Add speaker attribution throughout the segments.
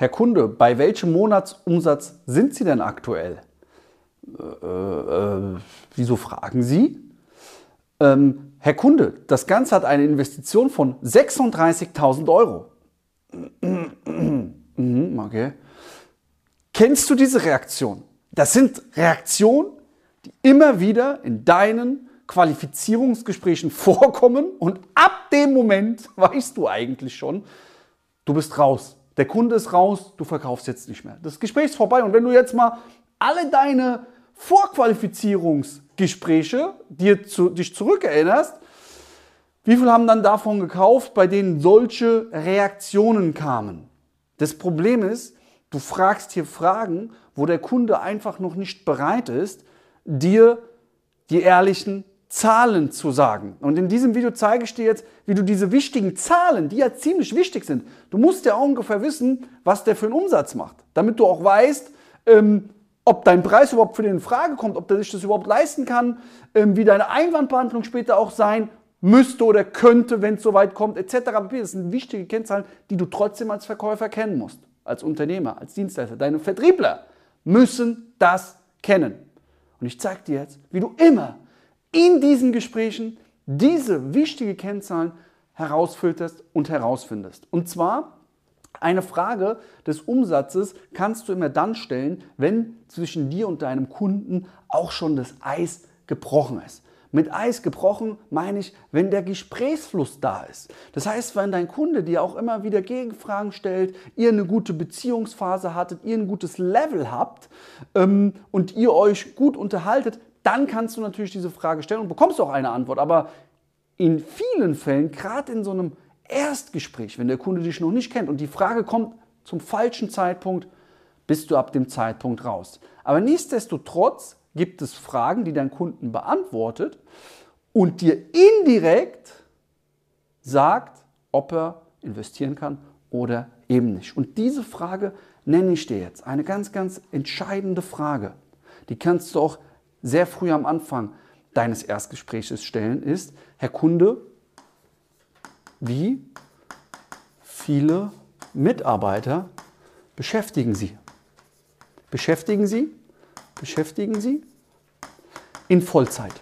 Speaker 1: Herr Kunde, bei welchem Monatsumsatz sind Sie denn aktuell? Äh, äh, wieso fragen Sie? Ähm, Herr Kunde, das Ganze hat eine Investition von 36.000 Euro. Mhm, okay. Kennst du diese Reaktion? Das sind Reaktionen, die immer wieder in deinen Qualifizierungsgesprächen vorkommen und ab dem Moment weißt du eigentlich schon, du bist raus. Der Kunde ist raus, du verkaufst jetzt nicht mehr. Das Gespräch ist vorbei und wenn du jetzt mal alle deine Vorqualifizierungsgespräche dir zu, dich zurückerinnerst, wie viele haben dann davon gekauft, bei denen solche Reaktionen kamen? Das Problem ist, du fragst hier Fragen, wo der Kunde einfach noch nicht bereit ist, dir die ehrlichen Zahlen zu sagen. Und in diesem Video zeige ich dir jetzt, wie du diese wichtigen Zahlen, die ja ziemlich wichtig sind, du musst ja ungefähr wissen, was der für einen Umsatz macht, damit du auch weißt, ähm, ob dein Preis überhaupt für den in Frage kommt, ob der sich das überhaupt leisten kann, ähm, wie deine Einwandbehandlung später auch sein müsste oder könnte, wenn es soweit kommt, etc. Das sind wichtige Kennzahlen, die du trotzdem als Verkäufer kennen musst, als Unternehmer, als Dienstleister. Deine Vertriebler müssen das kennen. Und ich zeige dir jetzt, wie du immer in diesen Gesprächen diese wichtige Kennzahlen herausfilterst und herausfindest. Und zwar eine Frage des Umsatzes kannst du immer dann stellen, wenn zwischen dir und deinem Kunden auch schon das Eis gebrochen ist. Mit Eis gebrochen meine ich, wenn der Gesprächsfluss da ist. Das heißt, wenn dein Kunde dir auch immer wieder Gegenfragen stellt, ihr eine gute Beziehungsphase hattet, ihr ein gutes Level habt ähm, und ihr euch gut unterhaltet, dann kannst du natürlich diese Frage stellen und bekommst auch eine Antwort. Aber in vielen Fällen, gerade in so einem Erstgespräch, wenn der Kunde dich noch nicht kennt und die Frage kommt zum falschen Zeitpunkt, bist du ab dem Zeitpunkt raus. Aber nichtsdestotrotz gibt es Fragen, die dein Kunden beantwortet und dir indirekt sagt, ob er investieren kann oder eben nicht. Und diese Frage nenne ich dir jetzt. Eine ganz, ganz entscheidende Frage. Die kannst du auch sehr früh am Anfang deines Erstgesprächs stellen, ist, Herr Kunde, wie viele Mitarbeiter beschäftigen Sie? Beschäftigen Sie? Beschäftigen Sie? In Vollzeit.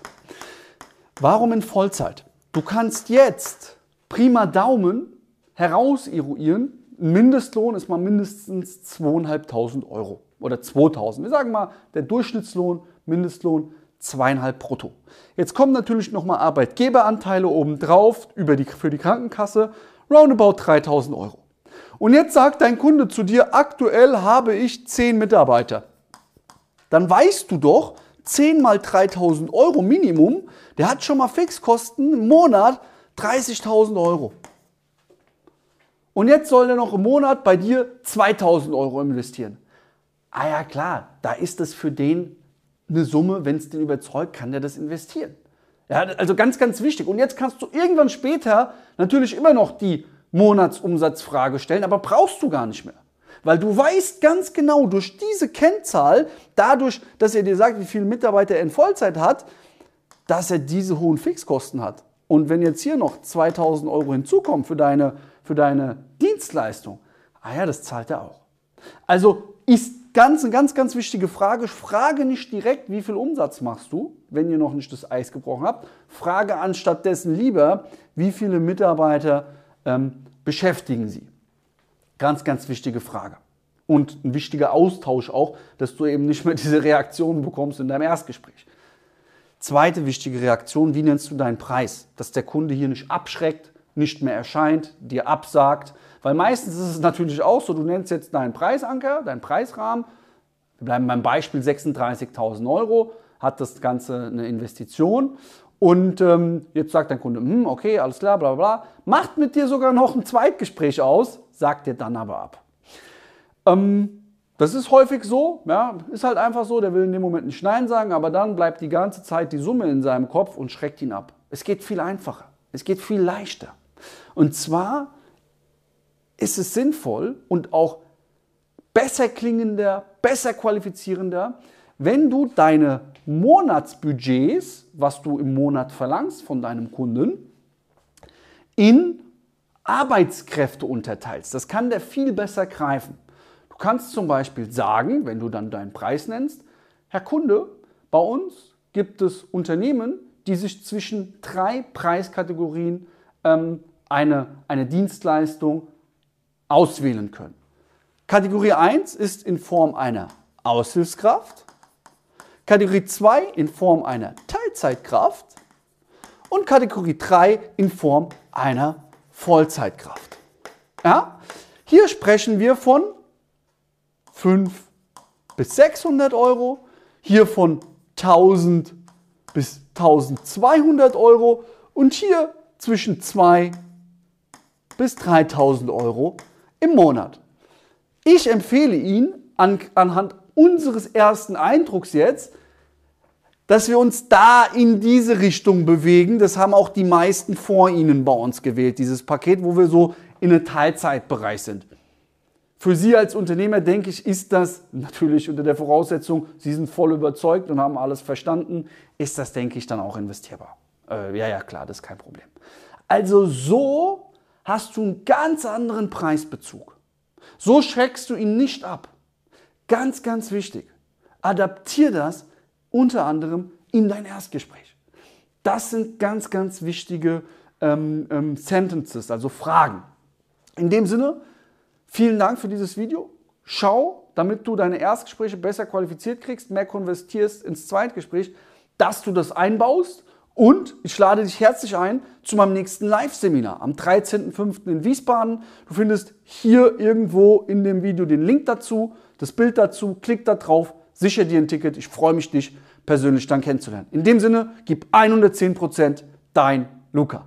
Speaker 1: Warum in Vollzeit? Du kannst jetzt prima Daumen herauseruieren, ein Mindestlohn ist mal mindestens 2.500 Euro oder 2.000. Wir sagen mal, der Durchschnittslohn, Mindestlohn 2,5 brutto. Jetzt kommen natürlich nochmal Arbeitgeberanteile obendrauf über die, für die Krankenkasse, roundabout 3.000 Euro. Und jetzt sagt dein Kunde zu dir, aktuell habe ich 10 Mitarbeiter. Dann weißt du doch, 10 mal 3.000 Euro Minimum, der hat schon mal Fixkosten im Monat 30.000 Euro. Und jetzt soll er noch im Monat bei dir 2.000 Euro investieren. Ah ja klar, da ist es für den eine Summe, wenn es den überzeugt, kann der das investieren. Ja, also ganz, ganz wichtig. Und jetzt kannst du irgendwann später natürlich immer noch die Monatsumsatzfrage stellen, aber brauchst du gar nicht mehr. Weil du weißt ganz genau durch diese Kennzahl, dadurch, dass er dir sagt, wie viele Mitarbeiter er in Vollzeit hat, dass er diese hohen Fixkosten hat. Und wenn jetzt hier noch 2000 Euro hinzukommen für deine, für deine Dienstleistung, ah ja, das zahlt er auch. Also ist ganz, eine ganz, ganz wichtige Frage. Frage nicht direkt, wie viel Umsatz machst du, wenn ihr noch nicht das Eis gebrochen habt. Frage anstattdessen lieber, wie viele Mitarbeiter ähm, beschäftigen sie. Ganz, ganz wichtige Frage. Und ein wichtiger Austausch auch, dass du eben nicht mehr diese Reaktionen bekommst in deinem Erstgespräch. Zweite wichtige Reaktion, wie nennst du deinen Preis? Dass der Kunde hier nicht abschreckt, nicht mehr erscheint, dir absagt. Weil meistens ist es natürlich auch so, du nennst jetzt deinen Preisanker, deinen Preisrahmen. Wir bleiben beim Beispiel 36.000 Euro, hat das Ganze eine Investition. Und ähm, jetzt sagt dein Kunde, hm, okay, alles klar, bla bla bla. Macht mit dir sogar noch ein Zweitgespräch aus, sagt dir dann aber ab. Ähm, das ist häufig so, ja, ist halt einfach so, der will in dem Moment nicht Nein sagen, aber dann bleibt die ganze Zeit die Summe in seinem Kopf und schreckt ihn ab. Es geht viel einfacher, es geht viel leichter. Und zwar ist es sinnvoll und auch besser klingender, besser qualifizierender, wenn du deine Monatsbudgets, was du im Monat verlangst von deinem Kunden, in Arbeitskräfte unterteilst. Das kann der viel besser greifen. Du kannst zum Beispiel sagen, wenn du dann deinen Preis nennst, Herr Kunde, bei uns gibt es Unternehmen, die sich zwischen drei Preiskategorien ähm, eine, eine Dienstleistung auswählen können. Kategorie 1 ist in Form einer Aushilfskraft, Kategorie 2 in Form einer Teilzeitkraft und Kategorie 3 in Form einer Vollzeitkraft. Ja? Hier sprechen wir von 5 bis 600 Euro, hier von 1000 bis 1200 Euro und hier zwischen 2 bis 3000 Euro im Monat. Ich empfehle Ihnen an, anhand unseres ersten Eindrucks jetzt, dass wir uns da in diese Richtung bewegen. Das haben auch die meisten vor Ihnen bei uns gewählt, dieses Paket, wo wir so in einem Teilzeitbereich sind. Für Sie als Unternehmer, denke ich, ist das natürlich unter der Voraussetzung, Sie sind voll überzeugt und haben alles verstanden, ist das, denke ich, dann auch investierbar. Äh, ja, ja, klar, das ist kein Problem. Also so hast du einen ganz anderen Preisbezug. So schreckst du ihn nicht ab. Ganz, ganz wichtig. Adaptier das unter anderem in dein Erstgespräch. Das sind ganz, ganz wichtige ähm, ähm, Sentences, also Fragen. In dem Sinne, vielen Dank für dieses Video. Schau, damit du deine Erstgespräche besser qualifiziert kriegst, mehr konvertierst ins Zweitgespräch, dass du das einbaust und ich lade dich herzlich ein zu meinem nächsten Live-Seminar am 13.05. in Wiesbaden. Du findest hier irgendwo in dem Video den Link dazu, das Bild dazu. Klick da drauf, sicher dir ein Ticket. Ich freue mich, dich persönlich dann kennenzulernen. In dem Sinne, gib 110% dein Luca.